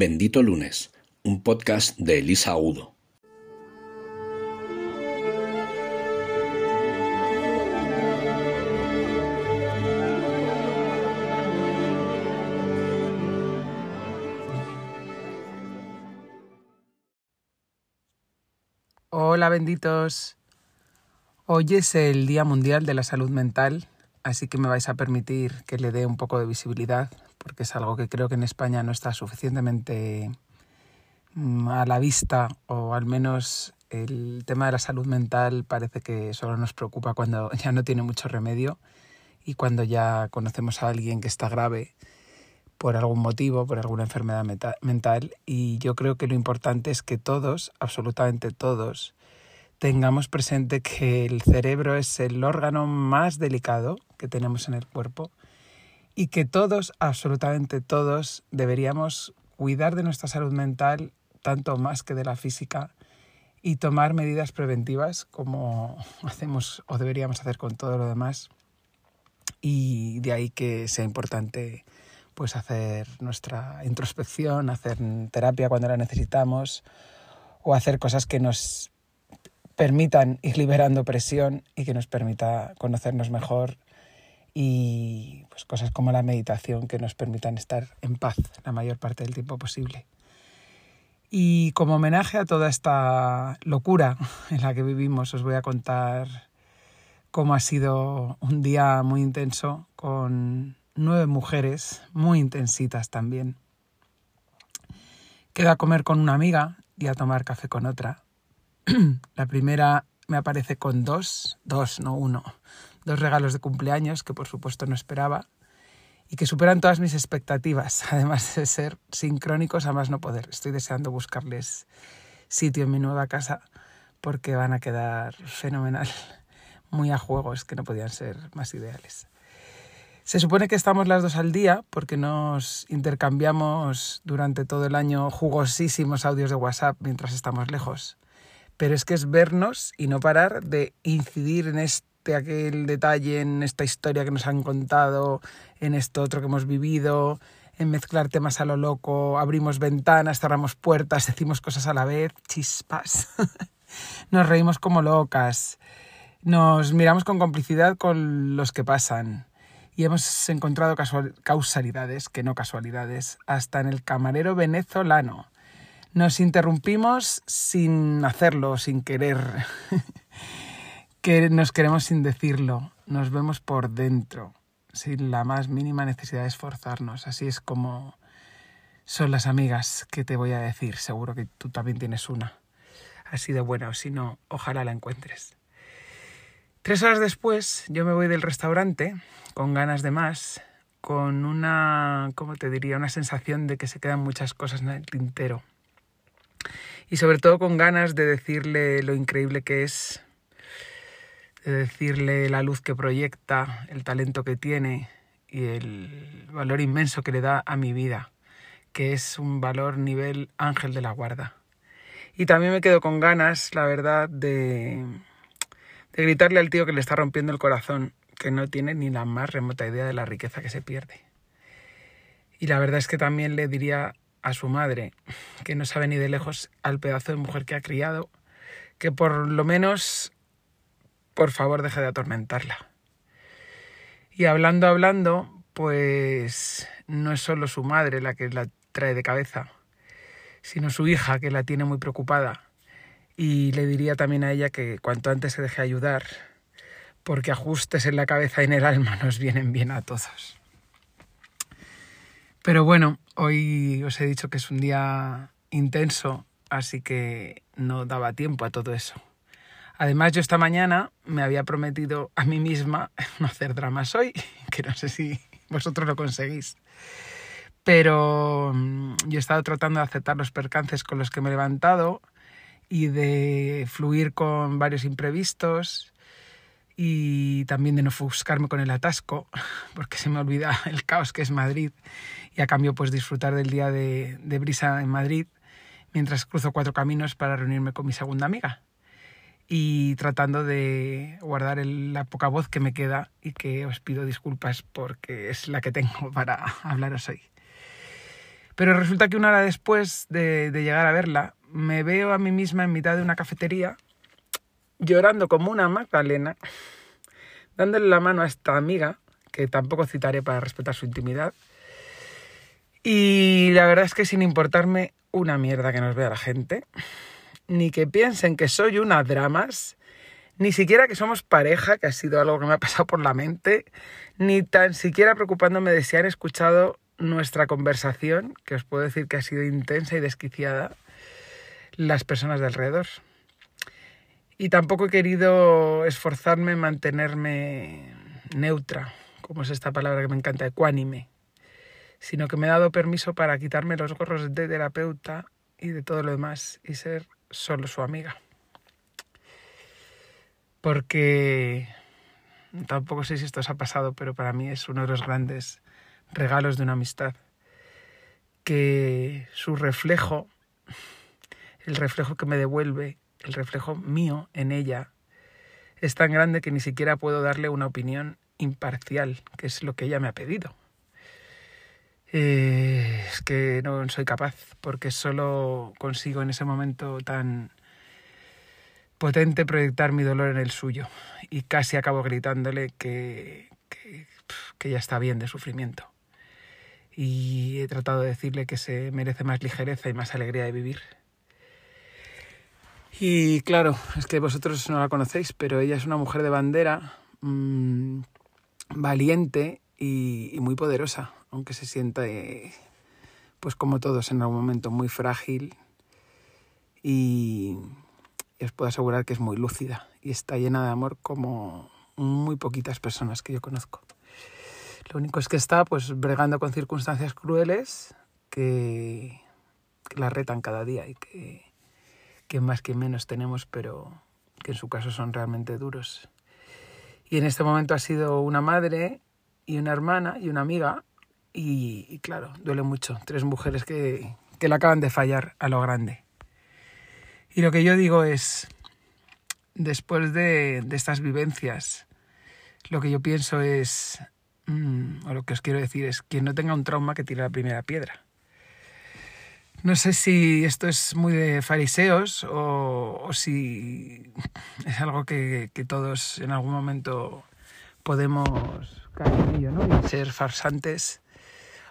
Bendito Lunes, un podcast de Elisa Udo. Hola benditos. Hoy es el Día Mundial de la Salud Mental, así que me vais a permitir que le dé un poco de visibilidad, porque es algo que creo que en España no está suficientemente mm, a la vista, o al menos el tema de la salud mental parece que solo nos preocupa cuando ya no tiene mucho remedio y cuando ya conocemos a alguien que está grave por algún motivo, por alguna enfermedad mental. Y yo creo que lo importante es que todos, absolutamente todos, tengamos presente que el cerebro es el órgano más delicado que tenemos en el cuerpo y que todos, absolutamente todos, deberíamos cuidar de nuestra salud mental tanto más que de la física y tomar medidas preventivas como hacemos o deberíamos hacer con todo lo demás. Y de ahí que sea importante pues hacer nuestra introspección, hacer terapia cuando la necesitamos o hacer cosas que nos permitan ir liberando presión y que nos permita conocernos mejor y pues cosas como la meditación que nos permitan estar en paz la mayor parte del tiempo posible. Y como homenaje a toda esta locura en la que vivimos, os voy a contar cómo ha sido un día muy intenso con nueve mujeres muy intensitas también. Quedo a comer con una amiga y a tomar café con otra. La primera me aparece con dos, dos, no uno, dos regalos de cumpleaños que por supuesto no esperaba y que superan todas mis expectativas, además de ser sincrónicos a más no poder. Estoy deseando buscarles sitio en mi nueva casa porque van a quedar fenomenal, muy a juegos que no podían ser más ideales. Se supone que estamos las dos al día porque nos intercambiamos durante todo el año jugosísimos audios de WhatsApp mientras estamos lejos. Pero es que es vernos y no parar de incidir en este, aquel detalle, en esta historia que nos han contado, en esto otro que hemos vivido, en mezclar temas a lo loco, abrimos ventanas, cerramos puertas, decimos cosas a la vez, chispas. nos reímos como locas, nos miramos con complicidad con los que pasan y hemos encontrado causalidades, que no casualidades, hasta en el camarero venezolano. Nos interrumpimos sin hacerlo, sin querer, nos queremos sin decirlo, nos vemos por dentro, sin la más mínima necesidad de esforzarnos. Así es como son las amigas que te voy a decir, seguro que tú también tienes una. Así de buena, o si no, ojalá la encuentres. Tres horas después yo me voy del restaurante con ganas de más, con una, ¿cómo te diría?, una sensación de que se quedan muchas cosas en el tintero. Y sobre todo con ganas de decirle lo increíble que es, de decirle la luz que proyecta, el talento que tiene y el valor inmenso que le da a mi vida, que es un valor nivel ángel de la guarda. Y también me quedo con ganas, la verdad, de de gritarle al tío que le está rompiendo el corazón, que no tiene ni la más remota idea de la riqueza que se pierde. Y la verdad es que también le diría a su madre, que no sabe ni de lejos al pedazo de mujer que ha criado, que por lo menos, por favor, deje de atormentarla. Y hablando, hablando, pues no es solo su madre la que la trae de cabeza, sino su hija que la tiene muy preocupada y le diría también a ella que cuanto antes se deje ayudar, porque ajustes en la cabeza y en el alma nos vienen bien a todos. Pero bueno, hoy os he dicho que es un día intenso, así que no daba tiempo a todo eso. Además, yo esta mañana me había prometido a mí misma no hacer dramas hoy, que no sé si vosotros lo conseguís. Pero mm, yo he estado tratando de aceptar los percances con los que me he levantado, y de fluir con varios imprevistos y también de no ofuscarme con el atasco, porque se me olvida el caos que es Madrid y a cambio pues disfrutar del día de, de brisa en Madrid mientras cruzo cuatro caminos para reunirme con mi segunda amiga y tratando de guardar la poca voz que me queda y que os pido disculpas porque es la que tengo para hablaros hoy. Pero resulta que una hora después de, de llegar a verla, me veo a mí misma en mitad de una cafetería llorando como una magdalena, dándole la mano a esta amiga, que tampoco citaré para respetar su intimidad. Y la verdad es que sin importarme una mierda que nos vea la gente, ni que piensen que soy una dramas, ni siquiera que somos pareja, que ha sido algo que me ha pasado por la mente, ni tan siquiera preocupándome de si han escuchado nuestra conversación, que os puedo decir que ha sido intensa y desquiciada, las personas de alrededor. Y tampoco he querido esforzarme en mantenerme neutra, como es esta palabra que me encanta, ecuánime, sino que me he dado permiso para quitarme los gorros de terapeuta y de todo lo demás y ser solo su amiga. Porque tampoco sé si esto os ha pasado, pero para mí es uno de los grandes regalos de una amistad. Que su reflejo, el reflejo que me devuelve, el reflejo mío en ella, es tan grande que ni siquiera puedo darle una opinión imparcial, que es lo que ella me ha pedido. Eh, que no soy capaz, porque solo consigo en ese momento tan potente proyectar mi dolor en el suyo. Y casi acabo gritándole que, que, ya está bien de sufrimiento. Y he tratado de decirle que se merece más ligereza y más alegría de vivir. Y claro, es que vosotros no la conocéis, pero ella es una mujer de bandera, mmm, valiente y, muy poderosa, aunque se sienta, pues como todos, en algún momento muy frágil. Y, y os puedo asegurar que es muy lúcida y está llena de amor como muy poquitas personas que yo conozco. Lo único es que está pues bregando con circunstancias crueles que, que la retan cada día y que, que más que menos tenemos, pero que en su caso son realmente duros. Y en este momento ha sido una madre y una hermana y una amiga y, claro, duele mucho. Tres mujeres que, que le acaban de fallar a lo grande. Y lo que yo digo es, después de, de estas vivencias, lo que yo pienso es, mmm, o lo que os quiero decir es, quien no tenga un trauma que tire la primera piedra. No sé si esto es muy de fariseos o, o si es algo que, que, todos en algún momento podemos caer en ello, ¿no? Y ser farsantes.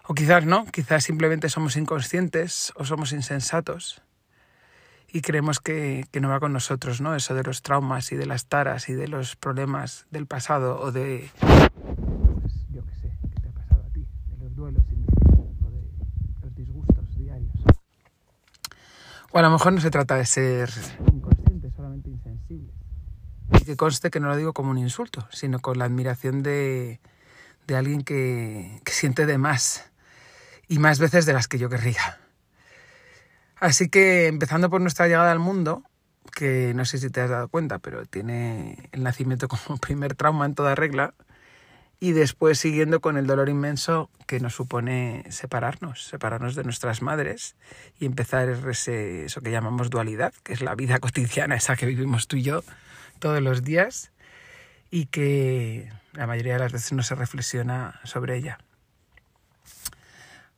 O quizás no, quizás simplemente somos inconscientes o somos insensatos y creemos que, que, no va con nosotros, ¿no? Eso de los traumas y de las taras y de los problemas del pasado o de... Pues yo qué sé, ¿qué te ha pasado a ti? De los duelos o de los disgustos diarios. O a lo mejor no se trata de ser inconsciente, solamente insensible. Y que conste que no lo digo como un insulto, sino con la admiración de, de alguien que, que siente de más y más veces de las que yo querría. Así que empezando por nuestra llegada al mundo, que no sé si te has dado cuenta, pero tiene el nacimiento como primer trauma en toda regla, y después siguiendo con el dolor inmenso que nos supone separarnos, separarnos de nuestras madres y empezar ese, eso que llamamos dualidad, que es la vida cotidiana, esa que vivimos tú y yo todos los días y que la mayoría de las veces no se reflexiona sobre ella.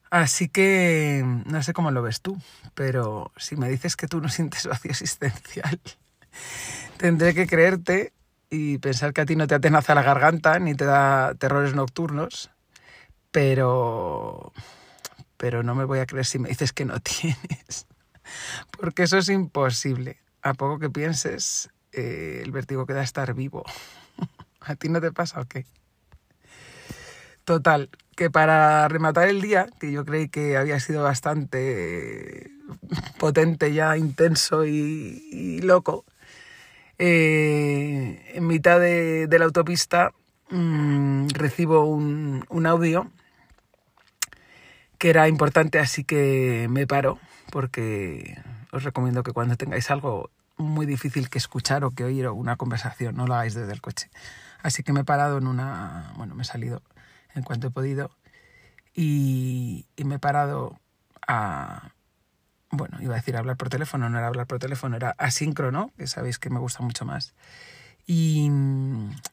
Así que no sé cómo lo ves tú, pero si me dices que tú no sientes vacío existencial, tendré que creerte y pensar que a ti no te atenaza la garganta ni te da terrores nocturnos, pero pero no me voy a creer si me dices que no tienes, porque eso es imposible. A poco que pienses, eh, el vértigo que da estar vivo. ¿A ti no te pasa o qué? Total, que para rematar el día, que yo creí que había sido bastante potente ya, intenso y, loco, eh, en mitad de, la autopista mmm, recibo un, un, audio que era importante, así que me paro, porque os recomiendo que cuando tengáis algo muy difícil que escuchar o que oír una conversación, no lo hagáis desde el coche. Así que me he parado en una, bueno, me he salido en cuanto he podido. Y, me he parado a, bueno, iba a decir hablar por teléfono, no era hablar por teléfono, era asíncrono, que sabéis que me gusta mucho más. Y,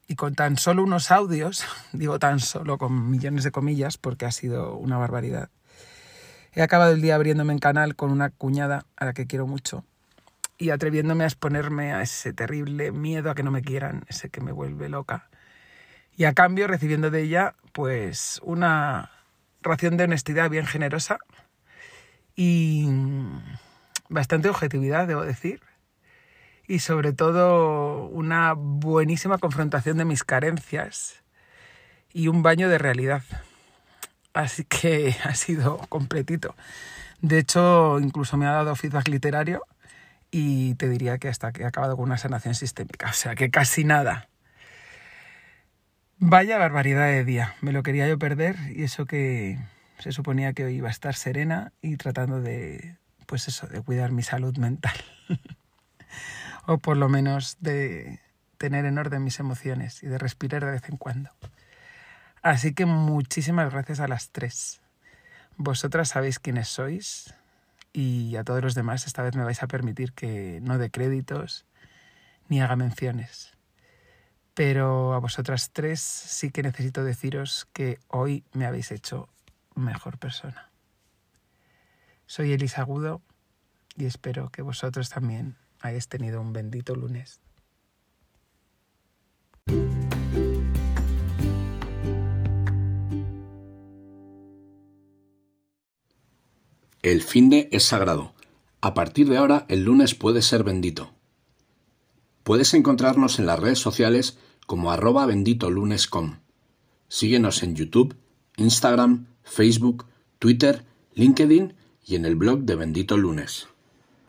y con tan solo unos audios, digo tan solo con millones de comillas porque ha sido una barbaridad, He acabado el día abriéndome en canal con una cuñada a la que quiero mucho y atreviéndome a exponerme a ese terrible miedo a que no me quieran, ese que me vuelve loca. Y a cambio recibiendo de ella pues una ración de honestidad bien generosa y bastante objetividad, debo decir. Y sobre todo una buenísima confrontación de mis carencias y un baño de realidad. Así que ha sido completito. De hecho, incluso me ha dado feedback literario y te diría que hasta que he acabado con una sanación sistémica. O sea, que casi nada. Vaya barbaridad de día. Me lo quería yo perder y eso que se suponía que hoy iba a estar serena y tratando de, pues eso, de cuidar mi salud mental. o por lo menos de tener en orden mis emociones y de respirar de vez en cuando. Así que muchísimas gracias a las tres. Vosotras sabéis quiénes sois y a todos los demás esta vez me vais a permitir que no dé créditos ni haga menciones. Pero a vosotras tres sí que necesito deciros que hoy me habéis hecho mejor persona. Soy Elisa Agudo y espero que vosotros también hayáis tenido un bendito lunes. El fin de es sagrado. A partir de ahora, el lunes puede ser bendito. Puedes encontrarnos en las redes sociales como arroba benditolunes.com. Síguenos en YouTube, Instagram, Facebook, Twitter, LinkedIn y en el blog de Bendito Lunes.